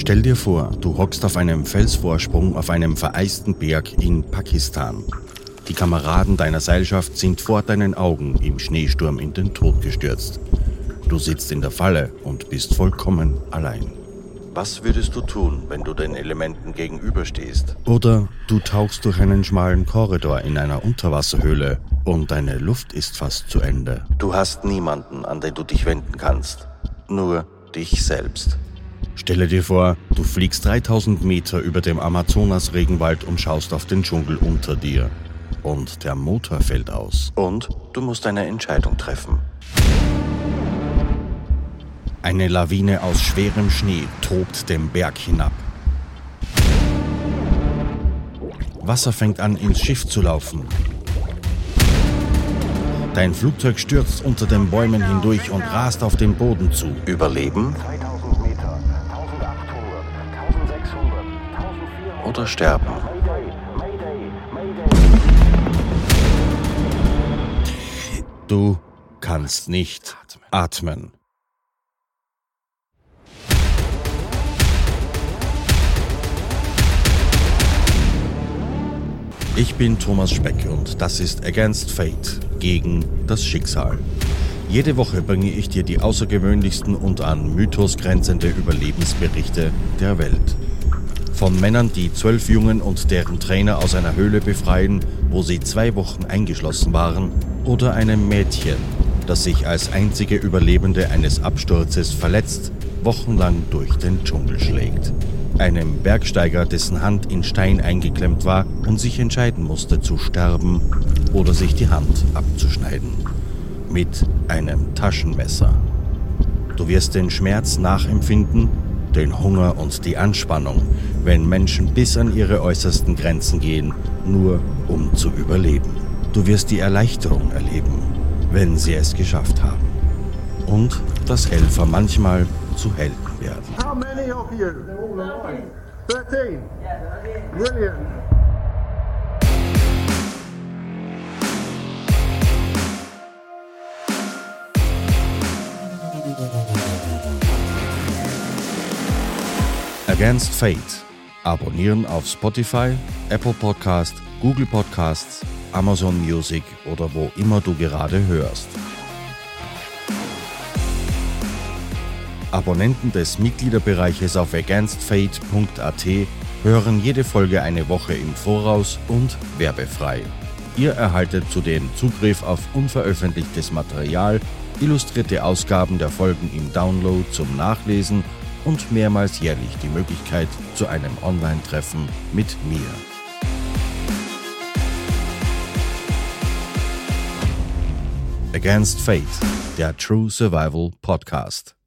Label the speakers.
Speaker 1: Stell dir vor, du hockst auf einem Felsvorsprung auf einem vereisten Berg in Pakistan. Die Kameraden deiner Seilschaft sind vor deinen Augen im Schneesturm in den Tod gestürzt. Du sitzt in der Falle und bist vollkommen allein. Was würdest du tun, wenn du den Elementen gegenüberstehst? Oder du tauchst durch einen schmalen Korridor in einer Unterwasserhöhle und deine Luft ist fast zu Ende. Du hast niemanden, an den du dich wenden kannst. Nur dich selbst. Stelle dir vor, du fliegst 3000 Meter über dem Amazonas-Regenwald und schaust auf den Dschungel unter dir. Und der Motor fällt aus. Und du musst eine Entscheidung treffen. Eine Lawine aus schwerem Schnee tobt den Berg hinab. Wasser fängt an, ins Schiff zu laufen. Dein Flugzeug stürzt unter den Bäumen hindurch und rast auf den Boden zu. Überleben? Oder sterben? Du kannst nicht atmen. Ich bin Thomas Speck und das ist Against Fate, gegen das Schicksal. Jede Woche bringe ich dir die außergewöhnlichsten und an Mythos grenzende Überlebensberichte der Welt. Von Männern, die zwölf Jungen und deren Trainer aus einer Höhle befreien, wo sie zwei Wochen eingeschlossen waren, oder einem Mädchen, das sich als einzige Überlebende eines Absturzes verletzt, wochenlang durch den Dschungel schlägt einem Bergsteiger, dessen Hand in Stein eingeklemmt war und sich entscheiden musste zu sterben oder sich die Hand abzuschneiden. Mit einem Taschenmesser. Du wirst den Schmerz nachempfinden, den Hunger und die Anspannung, wenn Menschen bis an ihre äußersten Grenzen gehen, nur um zu überleben. Du wirst die Erleichterung erleben, wenn sie es geschafft haben. Und dass Helfer manchmal zu Helden werden. How many of you? 13. Brilliant. Against Fate. Abonnieren auf Spotify, Apple Podcast, Google Podcasts, Amazon Music oder wo immer du gerade hörst. Abonnenten des Mitgliederbereiches auf againstfate.at hören jede Folge eine Woche im Voraus und werbefrei. Ihr erhaltet zudem Zugriff auf unveröffentlichtes Material, illustrierte Ausgaben der Folgen im Download zum Nachlesen und mehrmals jährlich die Möglichkeit zu einem Online-Treffen mit mir. Against Fate, der True Survival Podcast.